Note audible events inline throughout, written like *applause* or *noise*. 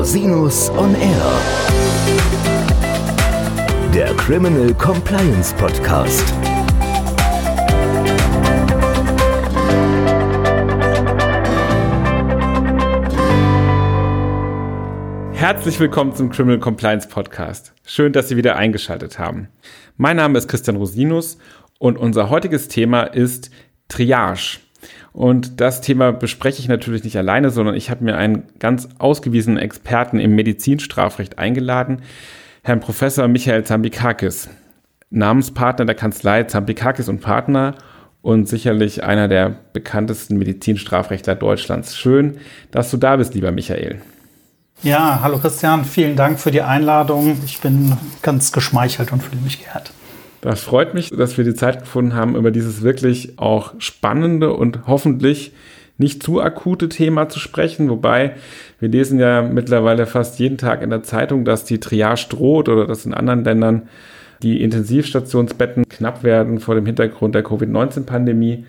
Rosinus on Air. Der Criminal Compliance Podcast. Herzlich willkommen zum Criminal Compliance Podcast. Schön, dass Sie wieder eingeschaltet haben. Mein Name ist Christian Rosinus und unser heutiges Thema ist Triage. Und das Thema bespreche ich natürlich nicht alleine, sondern ich habe mir einen ganz ausgewiesenen Experten im Medizinstrafrecht eingeladen, Herrn Professor Michael Zambikakis, Namenspartner der Kanzlei Zambikakis und Partner und sicherlich einer der bekanntesten Medizinstrafrechtler Deutschlands. Schön, dass du da bist, lieber Michael. Ja, hallo Christian, vielen Dank für die Einladung. Ich bin ganz geschmeichelt und fühle mich geehrt. Das freut mich, dass wir die Zeit gefunden haben, über dieses wirklich auch spannende und hoffentlich nicht zu akute Thema zu sprechen. Wobei wir lesen ja mittlerweile fast jeden Tag in der Zeitung, dass die Triage droht oder dass in anderen Ländern die Intensivstationsbetten knapp werden vor dem Hintergrund der Covid-19-Pandemie.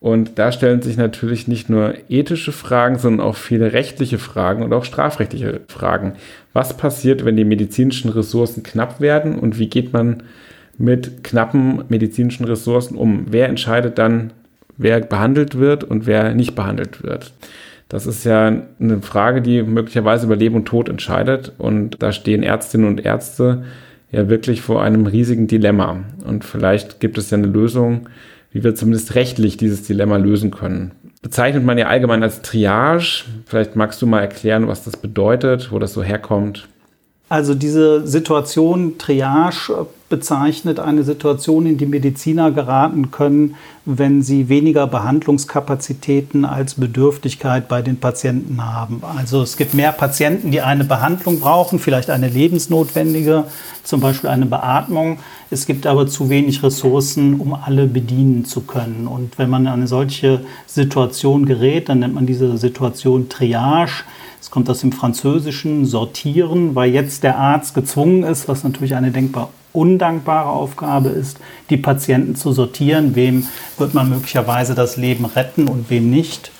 Und da stellen sich natürlich nicht nur ethische Fragen, sondern auch viele rechtliche Fragen und auch strafrechtliche Fragen. Was passiert, wenn die medizinischen Ressourcen knapp werden und wie geht man mit knappen medizinischen Ressourcen um? Wer entscheidet dann, wer behandelt wird und wer nicht behandelt wird? Das ist ja eine Frage, die möglicherweise über Leben und Tod entscheidet. Und da stehen Ärztinnen und Ärzte ja wirklich vor einem riesigen Dilemma. Und vielleicht gibt es ja eine Lösung, wie wir zumindest rechtlich dieses Dilemma lösen können. Bezeichnet man ja allgemein als Triage. Vielleicht magst du mal erklären, was das bedeutet, wo das so herkommt. Also diese Situation Triage bezeichnet eine Situation, in die Mediziner geraten können, wenn sie weniger Behandlungskapazitäten als Bedürftigkeit bei den Patienten haben. Also es gibt mehr Patienten, die eine Behandlung brauchen, vielleicht eine lebensnotwendige, zum Beispiel eine Beatmung. Es gibt aber zu wenig Ressourcen, um alle bedienen zu können. Und wenn man in eine solche Situation gerät, dann nennt man diese Situation Triage. Es kommt aus dem Französischen sortieren, weil jetzt der Arzt gezwungen ist, was natürlich eine denkbar undankbare Aufgabe ist, die Patienten zu sortieren, wem wird man möglicherweise das Leben retten und wem nicht.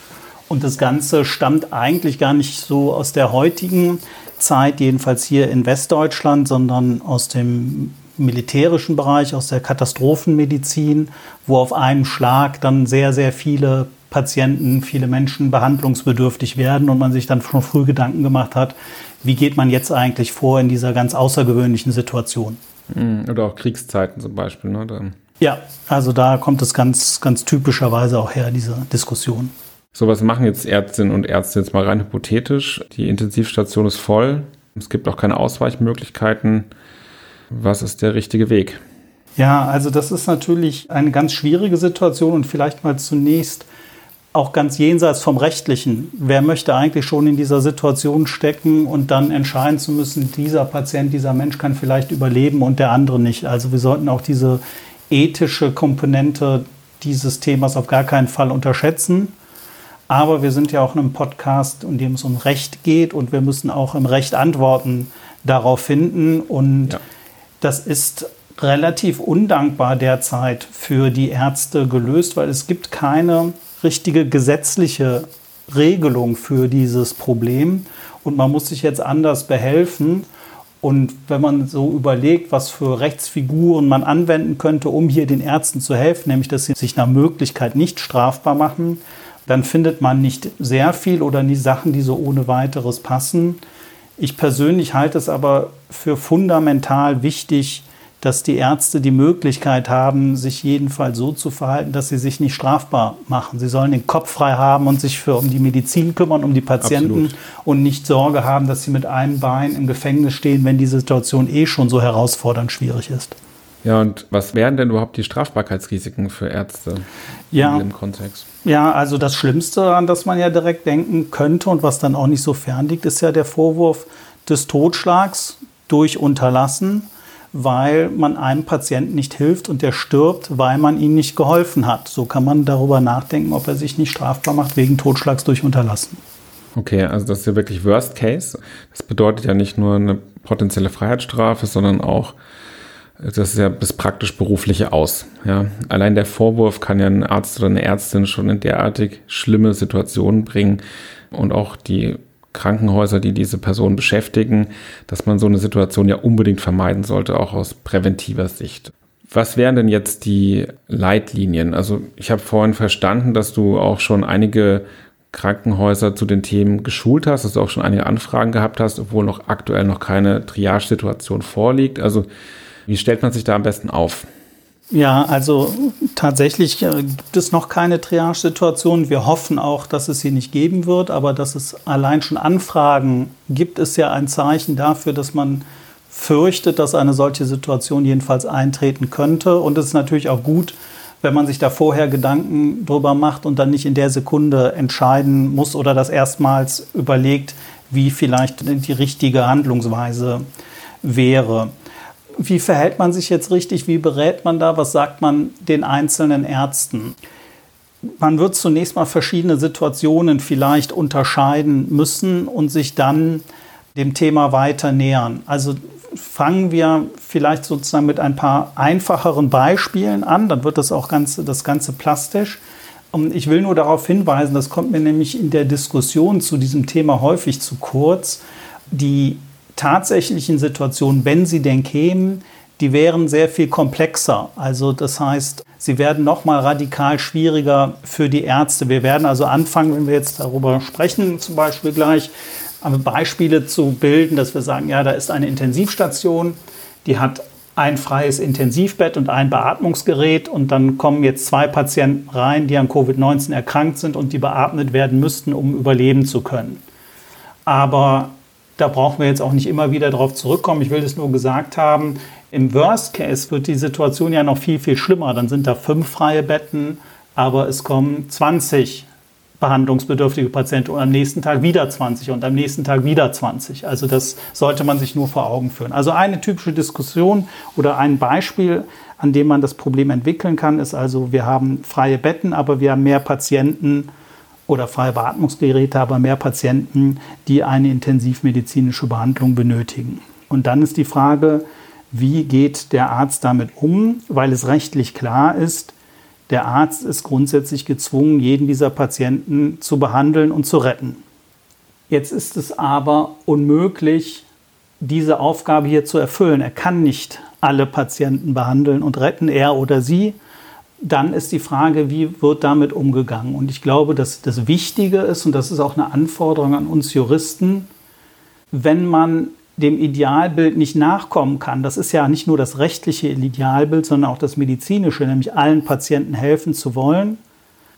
Und das Ganze stammt eigentlich gar nicht so aus der heutigen Zeit, jedenfalls hier in Westdeutschland, sondern aus dem militärischen Bereich, aus der Katastrophenmedizin, wo auf einem Schlag dann sehr, sehr viele Patienten, viele Menschen behandlungsbedürftig werden und man sich dann schon früh Gedanken gemacht hat, wie geht man jetzt eigentlich vor in dieser ganz außergewöhnlichen Situation. Hm, oder auch Kriegszeiten zum Beispiel. Ne? Dann. Ja, also da kommt es ganz, ganz typischerweise auch her, diese Diskussion. So, was machen jetzt Ärztinnen und Ärzte jetzt mal rein hypothetisch? Die Intensivstation ist voll. Es gibt auch keine Ausweichmöglichkeiten. Was ist der richtige Weg? Ja, also das ist natürlich eine ganz schwierige Situation und vielleicht mal zunächst auch ganz jenseits vom Rechtlichen. Wer möchte eigentlich schon in dieser Situation stecken und dann entscheiden zu müssen, dieser Patient, dieser Mensch kann vielleicht überleben und der andere nicht. Also wir sollten auch diese ethische Komponente dieses Themas auf gar keinen Fall unterschätzen. Aber wir sind ja auch in einem Podcast, in dem es um Recht geht und wir müssen auch im Recht Antworten darauf finden. Und ja. das ist relativ undankbar derzeit für die Ärzte gelöst, weil es gibt keine richtige gesetzliche Regelung für dieses Problem und man muss sich jetzt anders behelfen. Und wenn man so überlegt, was für Rechtsfiguren man anwenden könnte, um hier den Ärzten zu helfen, nämlich dass sie sich nach Möglichkeit nicht strafbar machen, dann findet man nicht sehr viel oder nie Sachen, die so ohne weiteres passen. Ich persönlich halte es aber für fundamental wichtig, dass die Ärzte die Möglichkeit haben, sich jedenfalls so zu verhalten, dass sie sich nicht strafbar machen. Sie sollen den Kopf frei haben und sich für, um die Medizin kümmern, um die Patienten Absolut. und nicht Sorge haben, dass sie mit einem Bein im Gefängnis stehen, wenn die Situation eh schon so herausfordernd schwierig ist. Ja, und was wären denn überhaupt die Strafbarkeitsrisiken für Ärzte ja, in dem Kontext? Ja, also das Schlimmste, an das man ja direkt denken könnte und was dann auch nicht so fern liegt, ist ja der Vorwurf des Totschlags durch Unterlassen weil man einem Patienten nicht hilft und der stirbt, weil man ihm nicht geholfen hat. So kann man darüber nachdenken, ob er sich nicht strafbar macht wegen Totschlags durch Unterlassen. Okay, also das ist ja wirklich Worst Case. Das bedeutet ja nicht nur eine potenzielle Freiheitsstrafe, sondern auch, das ist ja bis praktisch berufliche aus. Ja, allein der Vorwurf kann ja ein Arzt oder eine Ärztin schon in derartig schlimme Situationen bringen und auch die Krankenhäuser, die diese Person beschäftigen, dass man so eine Situation ja unbedingt vermeiden sollte, auch aus präventiver Sicht. Was wären denn jetzt die Leitlinien? Also ich habe vorhin verstanden, dass du auch schon einige Krankenhäuser zu den Themen geschult hast, dass du auch schon einige Anfragen gehabt hast, obwohl noch aktuell noch keine Triage-Situation vorliegt. Also wie stellt man sich da am besten auf? Ja, also tatsächlich äh, gibt es noch keine Triage-Situation. Wir hoffen auch, dass es sie nicht geben wird, aber dass es allein schon Anfragen gibt, ist ja ein Zeichen dafür, dass man fürchtet, dass eine solche Situation jedenfalls eintreten könnte. Und es ist natürlich auch gut, wenn man sich da vorher Gedanken drüber macht und dann nicht in der Sekunde entscheiden muss oder das erstmals überlegt, wie vielleicht die richtige Handlungsweise wäre. Wie verhält man sich jetzt richtig? Wie berät man da? Was sagt man den einzelnen Ärzten? Man wird zunächst mal verschiedene Situationen vielleicht unterscheiden müssen und sich dann dem Thema weiter nähern. Also fangen wir vielleicht sozusagen mit ein paar einfacheren Beispielen an, dann wird das auch Ganze, das Ganze plastisch. Ich will nur darauf hinweisen, das kommt mir nämlich in der Diskussion zu diesem Thema häufig zu kurz, die tatsächlichen Situationen, wenn sie denn kämen, die wären sehr viel komplexer. Also das heißt, sie werden noch mal radikal schwieriger für die Ärzte. Wir werden also anfangen, wenn wir jetzt darüber sprechen, zum Beispiel gleich, Beispiele zu bilden, dass wir sagen, ja, da ist eine Intensivstation, die hat ein freies Intensivbett und ein Beatmungsgerät und dann kommen jetzt zwei Patienten rein, die an Covid-19 erkrankt sind und die beatmet werden müssten, um überleben zu können. Aber da brauchen wir jetzt auch nicht immer wieder darauf zurückkommen. Ich will das nur gesagt haben. Im Worst Case wird die Situation ja noch viel, viel schlimmer. Dann sind da fünf freie Betten, aber es kommen 20 behandlungsbedürftige Patienten und am nächsten Tag wieder 20 und am nächsten Tag wieder 20. Also das sollte man sich nur vor Augen führen. Also eine typische Diskussion oder ein Beispiel, an dem man das Problem entwickeln kann, ist also, wir haben freie Betten, aber wir haben mehr Patienten oder freie Beatmungsgeräte, aber mehr Patienten, die eine intensivmedizinische Behandlung benötigen. Und dann ist die Frage, wie geht der Arzt damit um, weil es rechtlich klar ist, der Arzt ist grundsätzlich gezwungen, jeden dieser Patienten zu behandeln und zu retten. Jetzt ist es aber unmöglich, diese Aufgabe hier zu erfüllen. Er kann nicht alle Patienten behandeln und retten, er oder sie. Dann ist die Frage, wie wird damit umgegangen? Und ich glaube, dass das Wichtige ist, und das ist auch eine Anforderung an uns Juristen, wenn man dem Idealbild nicht nachkommen kann, das ist ja nicht nur das rechtliche Idealbild, sondern auch das medizinische, nämlich allen Patienten helfen zu wollen.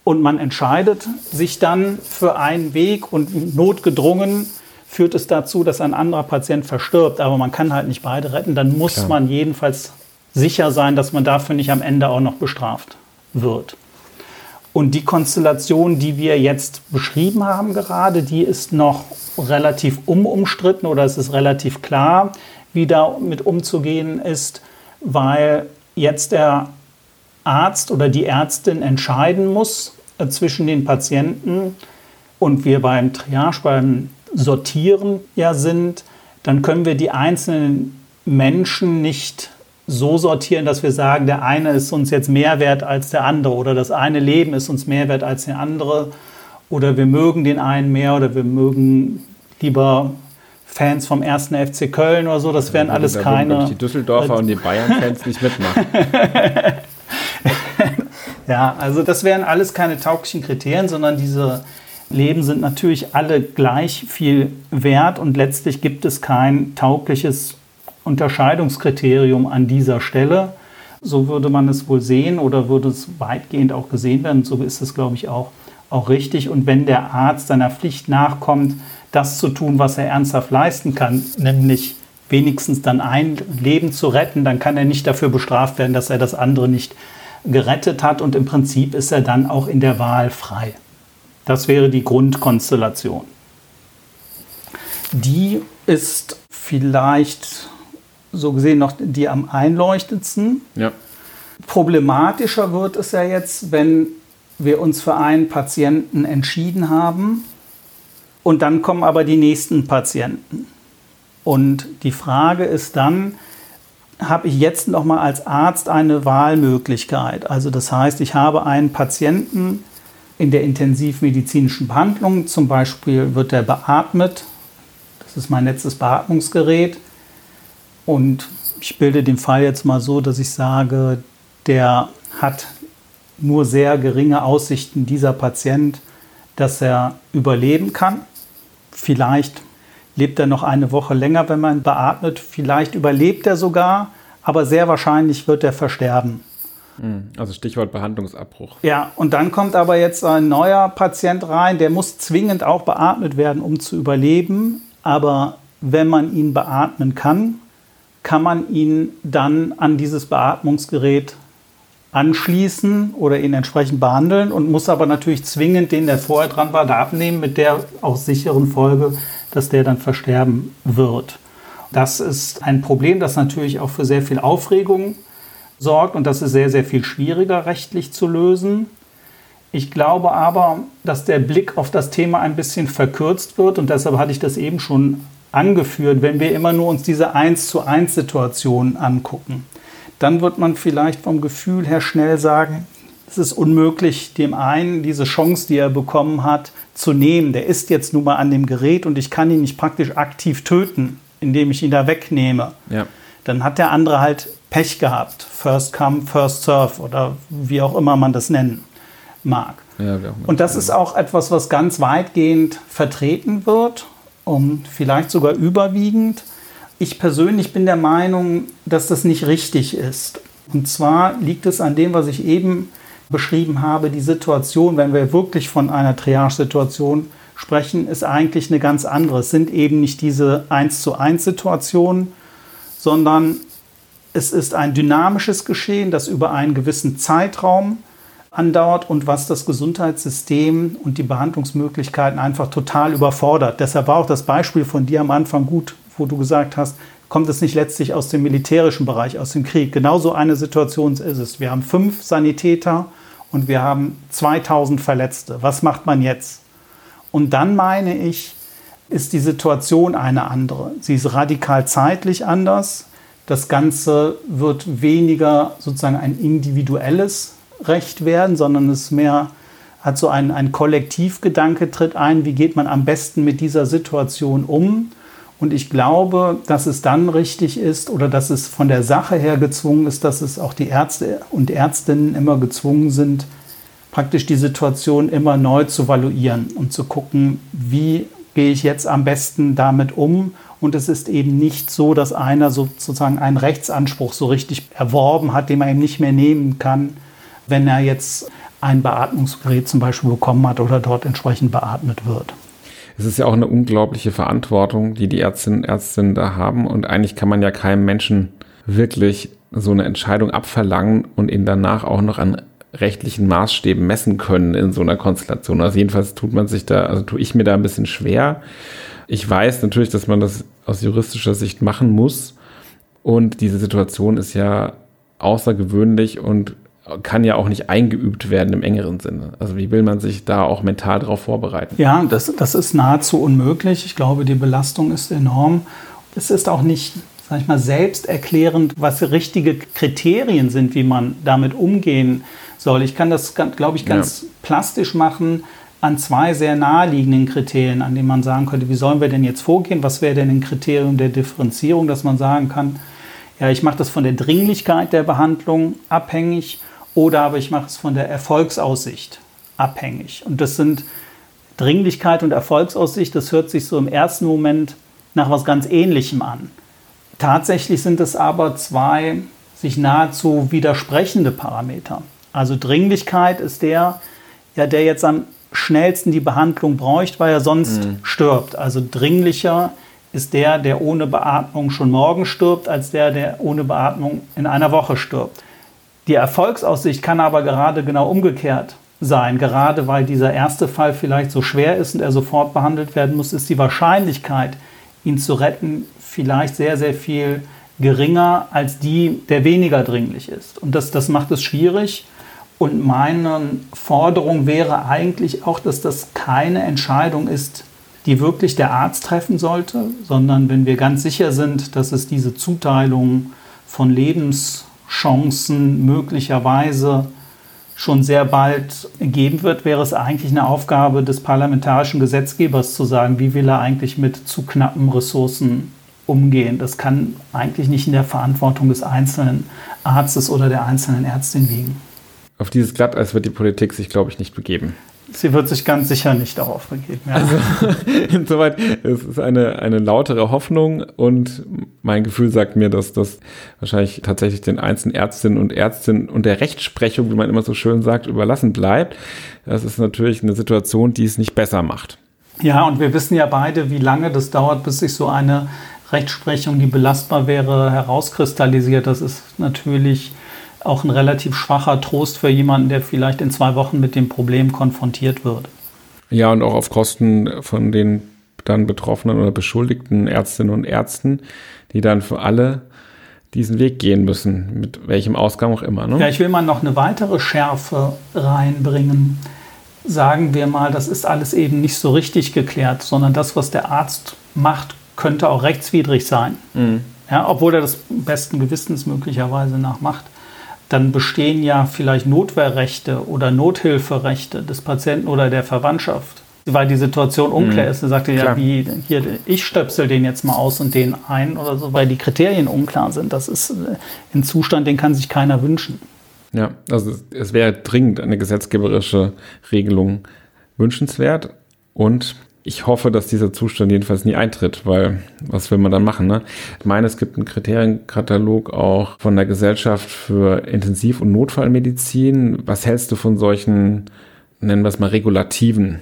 Und man entscheidet sich dann für einen Weg und notgedrungen führt es dazu, dass ein anderer Patient verstirbt, aber man kann halt nicht beide retten, dann muss Klar. man jedenfalls sicher sein, dass man dafür nicht am Ende auch noch bestraft wird. Und die Konstellation, die wir jetzt beschrieben haben gerade, die ist noch relativ unumstritten oder es ist relativ klar, wie damit umzugehen ist, weil jetzt der Arzt oder die Ärztin entscheiden muss äh, zwischen den Patienten und wir beim Triage, beim Sortieren ja sind, dann können wir die einzelnen Menschen nicht so sortieren, dass wir sagen, der eine ist uns jetzt mehr wert als der andere oder das eine Leben ist uns mehr wert als der andere oder wir mögen den einen mehr oder wir mögen lieber Fans vom ersten FC Köln oder so, das wären alles da keine. Die Düsseldorfer und die Bayern-Fans nicht mitmachen. *laughs* ja, also das wären alles keine tauglichen Kriterien, sondern diese Leben sind natürlich alle gleich viel wert und letztlich gibt es kein taugliches Unterscheidungskriterium an dieser Stelle. So würde man es wohl sehen oder würde es weitgehend auch gesehen werden. So ist es, glaube ich, auch, auch richtig. Und wenn der Arzt seiner Pflicht nachkommt, das zu tun, was er ernsthaft leisten kann, nämlich wenigstens dann ein Leben zu retten, dann kann er nicht dafür bestraft werden, dass er das andere nicht gerettet hat. Und im Prinzip ist er dann auch in der Wahl frei. Das wäre die Grundkonstellation. Die ist vielleicht so gesehen noch die am einleuchtendsten. Ja. Problematischer wird es ja jetzt, wenn wir uns für einen Patienten entschieden haben und dann kommen aber die nächsten Patienten. Und die Frage ist dann, habe ich jetzt noch mal als Arzt eine Wahlmöglichkeit? Also das heißt, ich habe einen Patienten, in der intensivmedizinischen Behandlung. Zum Beispiel wird er beatmet. Das ist mein letztes Beatmungsgerät. Und ich bilde den Fall jetzt mal so, dass ich sage, der hat nur sehr geringe Aussichten, dieser Patient, dass er überleben kann. Vielleicht lebt er noch eine Woche länger, wenn man ihn beatmet. Vielleicht überlebt er sogar, aber sehr wahrscheinlich wird er versterben. Hm, also Stichwort Behandlungsabbruch. Ja, und dann kommt aber jetzt ein neuer Patient rein, der muss zwingend auch beatmet werden, um zu überleben. Aber wenn man ihn beatmen kann, kann man ihn dann an dieses Beatmungsgerät anschließen oder ihn entsprechend behandeln und muss aber natürlich zwingend den, der vorher dran war, da abnehmen, mit der auch sicheren Folge, dass der dann versterben wird. Das ist ein Problem, das natürlich auch für sehr viel Aufregung sorgt und das ist sehr, sehr viel schwieriger rechtlich zu lösen. Ich glaube aber, dass der Blick auf das Thema ein bisschen verkürzt wird und deshalb hatte ich das eben schon angeführt, wenn wir immer nur uns diese 1 zu 1 Situation angucken. Dann wird man vielleicht vom Gefühl her schnell sagen, es ist unmöglich, dem einen diese Chance, die er bekommen hat, zu nehmen. Der ist jetzt nun mal an dem Gerät und ich kann ihn nicht praktisch aktiv töten, indem ich ihn da wegnehme. Ja. Dann hat der andere halt Pech gehabt. First come, first serve oder wie auch immer man das nennen mag. Ja, und das ist auch etwas, was ganz weitgehend vertreten wird und vielleicht sogar überwiegend. Ich persönlich bin der Meinung, dass das nicht richtig ist. Und zwar liegt es an dem, was ich eben beschrieben habe. Die Situation, wenn wir wirklich von einer Triage-Situation sprechen, ist eigentlich eine ganz andere. Es sind eben nicht diese 1 zu 1 Situationen, sondern es ist ein dynamisches Geschehen, das über einen gewissen Zeitraum andauert und was das Gesundheitssystem und die Behandlungsmöglichkeiten einfach total überfordert. Deshalb war auch das Beispiel von dir am Anfang gut, wo du gesagt hast, kommt es nicht letztlich aus dem militärischen Bereich, aus dem Krieg. Genauso eine Situation ist es. Wir haben fünf Sanitäter und wir haben 2000 Verletzte. Was macht man jetzt? Und dann meine ich, ist die Situation eine andere. Sie ist radikal zeitlich anders. Das Ganze wird weniger sozusagen ein individuelles Recht werden, sondern es mehr hat so ein, ein Kollektivgedanke tritt ein, wie geht man am besten mit dieser Situation um. Und ich glaube, dass es dann richtig ist oder dass es von der Sache her gezwungen ist, dass es auch die Ärzte und Ärztinnen immer gezwungen sind, praktisch die Situation immer neu zu valuieren und zu gucken, wie gehe ich jetzt am besten damit um. Und es ist eben nicht so, dass einer sozusagen einen Rechtsanspruch so richtig erworben hat, den man eben nicht mehr nehmen kann, wenn er jetzt ein Beatmungsgerät zum Beispiel bekommen hat oder dort entsprechend beatmet wird. Es ist ja auch eine unglaubliche Verantwortung, die die Ärztinnen und Ärzte da haben. Und eigentlich kann man ja keinem Menschen wirklich so eine Entscheidung abverlangen und ihn danach auch noch an rechtlichen Maßstäben messen können in so einer Konstellation. Also jedenfalls tut man sich da, also tue ich mir da ein bisschen schwer. Ich weiß natürlich, dass man das aus juristischer Sicht machen muss. Und diese Situation ist ja außergewöhnlich und kann ja auch nicht eingeübt werden im engeren Sinne. Also wie will man sich da auch mental darauf vorbereiten? Ja, das, das ist nahezu unmöglich. Ich glaube, die Belastung ist enorm. Es ist auch nicht, sag ich mal, selbsterklärend, was richtige Kriterien sind, wie man damit umgehen soll. Ich kann das, glaube ich, ganz ja. plastisch machen an zwei sehr naheliegenden Kriterien, an denen man sagen könnte, wie sollen wir denn jetzt vorgehen? Was wäre denn ein Kriterium der Differenzierung, dass man sagen kann, ja, ich mache das von der Dringlichkeit der Behandlung abhängig oder aber ich mache es von der Erfolgsaussicht abhängig. Und das sind Dringlichkeit und Erfolgsaussicht, das hört sich so im ersten Moment nach was ganz Ähnlichem an. Tatsächlich sind es aber zwei sich nahezu widersprechende Parameter. Also Dringlichkeit ist der, ja, der jetzt am schnellsten die Behandlung bräuchte, weil er sonst mhm. stirbt. Also dringlicher ist der, der ohne Beatmung schon morgen stirbt, als der, der ohne Beatmung in einer Woche stirbt. Die Erfolgsaussicht kann aber gerade genau umgekehrt sein. Gerade weil dieser erste Fall vielleicht so schwer ist und er sofort behandelt werden muss, ist die Wahrscheinlichkeit, ihn zu retten, vielleicht sehr, sehr viel geringer als die, der weniger dringlich ist. Und das, das macht es schwierig. Und meine Forderung wäre eigentlich auch, dass das keine Entscheidung ist, die wirklich der Arzt treffen sollte, sondern wenn wir ganz sicher sind, dass es diese Zuteilung von Lebens Chancen möglicherweise schon sehr bald geben wird, wäre es eigentlich eine Aufgabe des parlamentarischen Gesetzgebers zu sagen, wie will er eigentlich mit zu knappen Ressourcen umgehen. Das kann eigentlich nicht in der Verantwortung des einzelnen Arztes oder der einzelnen Ärztin liegen. Auf dieses Glatteis wird die Politik sich, glaube ich, nicht begeben. Sie wird sich ganz sicher nicht darauf begeben. Ja. Also, *laughs* insoweit, es ist eine, eine lautere Hoffnung und mein Gefühl sagt mir, dass das wahrscheinlich tatsächlich den einzelnen Ärztinnen und Ärztinnen und der Rechtsprechung, wie man immer so schön sagt, überlassen bleibt. Das ist natürlich eine Situation, die es nicht besser macht. Ja, und wir wissen ja beide, wie lange das dauert, bis sich so eine Rechtsprechung, die belastbar wäre, herauskristallisiert. Das ist natürlich auch ein relativ schwacher Trost für jemanden, der vielleicht in zwei Wochen mit dem Problem konfrontiert wird. Ja, und auch auf Kosten von den dann betroffenen oder beschuldigten Ärztinnen und Ärzten, die dann für alle diesen Weg gehen müssen, mit welchem Ausgang auch immer. Ne? Ja, ich will mal noch eine weitere Schärfe reinbringen. Sagen wir mal, das ist alles eben nicht so richtig geklärt, sondern das, was der Arzt macht, könnte auch rechtswidrig sein. Mhm. Ja, obwohl er das besten Gewissens möglicherweise nach macht dann bestehen ja vielleicht Notwehrrechte oder Nothilferechte des Patienten oder der Verwandtschaft. Weil die Situation unklar mhm. ist. Er sagte ja, wie hier, ich stöpsel den jetzt mal aus und den ein oder so, weil die Kriterien unklar sind. Das ist ein Zustand, den kann sich keiner wünschen. Ja, also es wäre dringend eine gesetzgeberische Regelung wünschenswert. Und ich hoffe, dass dieser Zustand jedenfalls nie eintritt, weil was will man dann machen? Ne? Ich meine, es gibt einen Kriterienkatalog auch von der Gesellschaft für Intensiv- und Notfallmedizin. Was hältst du von solchen, nennen wir es mal, Regulativen?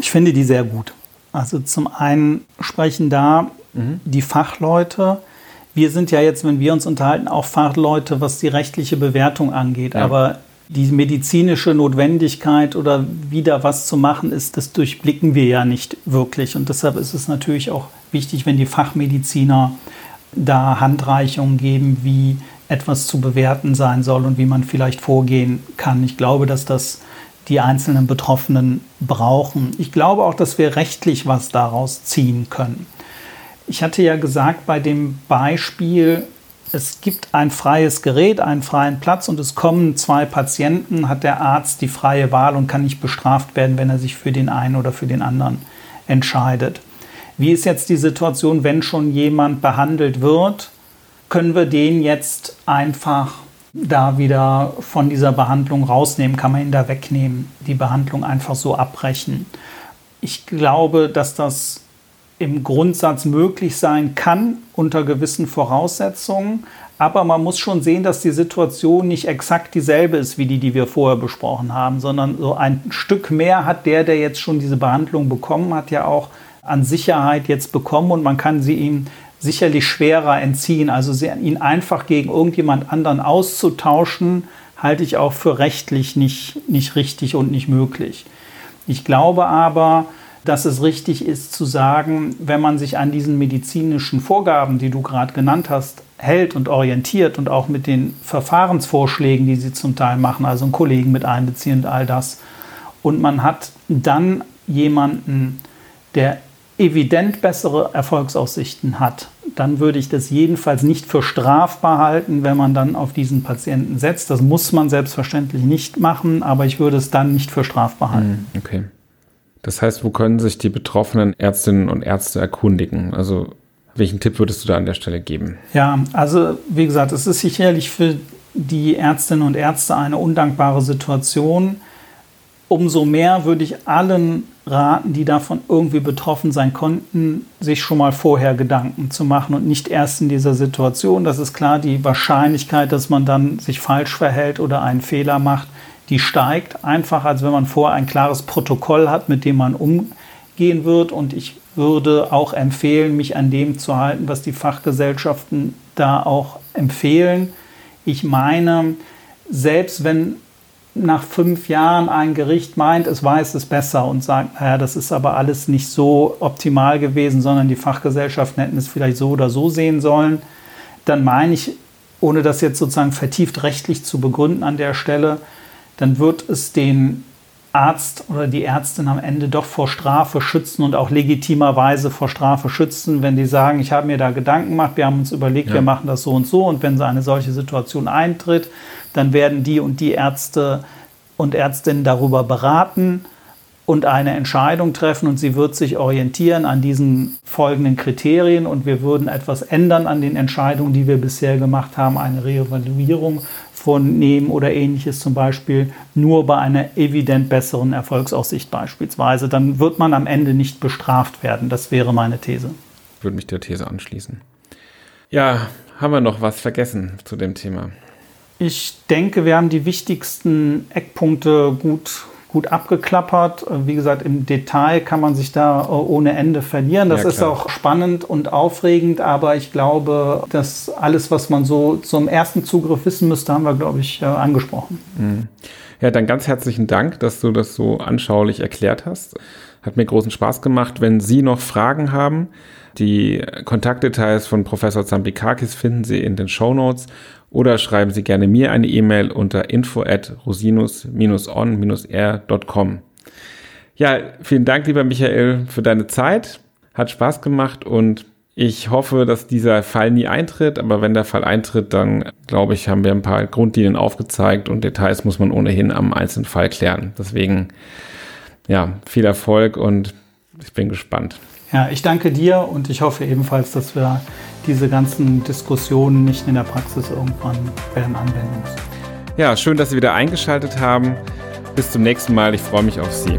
Ich finde die sehr gut. Also zum einen sprechen da mhm. die Fachleute. Wir sind ja jetzt, wenn wir uns unterhalten, auch Fachleute, was die rechtliche Bewertung angeht. Ja. Aber die medizinische Notwendigkeit oder wieder was zu machen ist, das durchblicken wir ja nicht wirklich. Und deshalb ist es natürlich auch wichtig, wenn die Fachmediziner da Handreichungen geben, wie etwas zu bewerten sein soll und wie man vielleicht vorgehen kann. Ich glaube, dass das die einzelnen Betroffenen brauchen. Ich glaube auch, dass wir rechtlich was daraus ziehen können. Ich hatte ja gesagt, bei dem Beispiel es gibt ein freies Gerät, einen freien Platz und es kommen zwei Patienten, hat der Arzt die freie Wahl und kann nicht bestraft werden, wenn er sich für den einen oder für den anderen entscheidet. Wie ist jetzt die Situation, wenn schon jemand behandelt wird? Können wir den jetzt einfach da wieder von dieser Behandlung rausnehmen? Kann man ihn da wegnehmen? Die Behandlung einfach so abbrechen? Ich glaube, dass das im Grundsatz möglich sein kann unter gewissen Voraussetzungen. Aber man muss schon sehen, dass die Situation nicht exakt dieselbe ist wie die, die wir vorher besprochen haben, sondern so ein Stück mehr hat der, der jetzt schon diese Behandlung bekommen hat, ja auch an Sicherheit jetzt bekommen und man kann sie ihm sicherlich schwerer entziehen. Also ihn einfach gegen irgendjemand anderen auszutauschen, halte ich auch für rechtlich nicht, nicht richtig und nicht möglich. Ich glaube aber, dass es richtig ist zu sagen, wenn man sich an diesen medizinischen Vorgaben, die du gerade genannt hast, hält und orientiert und auch mit den Verfahrensvorschlägen, die sie zum Teil machen, also einen Kollegen mit einbeziehen und all das, und man hat dann jemanden, der evident bessere Erfolgsaussichten hat, dann würde ich das jedenfalls nicht für strafbar halten, wenn man dann auf diesen Patienten setzt. Das muss man selbstverständlich nicht machen, aber ich würde es dann nicht für strafbar halten. Hm, okay. Das heißt, wo können sich die betroffenen Ärztinnen und Ärzte erkundigen? Also welchen Tipp würdest du da an der Stelle geben? Ja, also wie gesagt, es ist sicherlich für die Ärztinnen und Ärzte eine undankbare Situation. Umso mehr würde ich allen raten, die davon irgendwie betroffen sein konnten, sich schon mal vorher Gedanken zu machen und nicht erst in dieser Situation. Das ist klar, die Wahrscheinlichkeit, dass man dann sich falsch verhält oder einen Fehler macht, die steigt einfach, als wenn man vorher ein klares Protokoll hat, mit dem man umgehen wird. Und ich würde auch empfehlen, mich an dem zu halten, was die Fachgesellschaften da auch empfehlen. Ich meine, selbst wenn nach fünf Jahren ein Gericht meint, es weiß es besser und sagt, naja, das ist aber alles nicht so optimal gewesen, sondern die Fachgesellschaften hätten es vielleicht so oder so sehen sollen, dann meine ich, ohne das jetzt sozusagen vertieft rechtlich zu begründen an der Stelle, dann wird es den Arzt oder die Ärztin am Ende doch vor Strafe schützen und auch legitimerweise vor Strafe schützen, wenn die sagen, ich habe mir da Gedanken gemacht, wir haben uns überlegt, ja. wir machen das so und so und wenn so eine solche Situation eintritt, dann werden die und die Ärzte und Ärztinnen darüber beraten und eine Entscheidung treffen und sie wird sich orientieren an diesen folgenden Kriterien und wir würden etwas ändern an den Entscheidungen, die wir bisher gemacht haben, eine Reevaluierung vornehmen oder ähnliches zum Beispiel nur bei einer evident besseren Erfolgsaussicht beispielsweise, dann wird man am Ende nicht bestraft werden. Das wäre meine These. Ich würde mich der These anschließen. Ja, haben wir noch was vergessen zu dem Thema? Ich denke, wir haben die wichtigsten Eckpunkte gut gut abgeklappert. Wie gesagt, im Detail kann man sich da äh, ohne Ende verlieren. Das ja, ist auch spannend und aufregend, aber ich glaube, dass alles, was man so zum ersten Zugriff wissen müsste, haben wir, glaube ich, äh, angesprochen. Mhm. Ja, dann ganz herzlichen Dank, dass du das so anschaulich erklärt hast. Hat mir großen Spaß gemacht. Wenn Sie noch Fragen haben, die Kontaktdetails von Professor Zambikakis finden Sie in den Show Notes oder schreiben Sie gerne mir eine E-Mail unter info at rosinus-on-r.com. Ja, vielen Dank, lieber Michael, für deine Zeit. Hat Spaß gemacht und ich hoffe, dass dieser Fall nie eintritt, aber wenn der Fall eintritt, dann glaube ich, haben wir ein paar Grundlinien aufgezeigt und Details muss man ohnehin am einzelnen Fall klären. Deswegen, ja, viel Erfolg und ich bin gespannt. Ja, ich danke dir und ich hoffe ebenfalls, dass wir diese ganzen Diskussionen nicht in der Praxis irgendwann werden anwenden müssen. Ja, schön, dass Sie wieder eingeschaltet haben. Bis zum nächsten Mal. Ich freue mich auf Sie.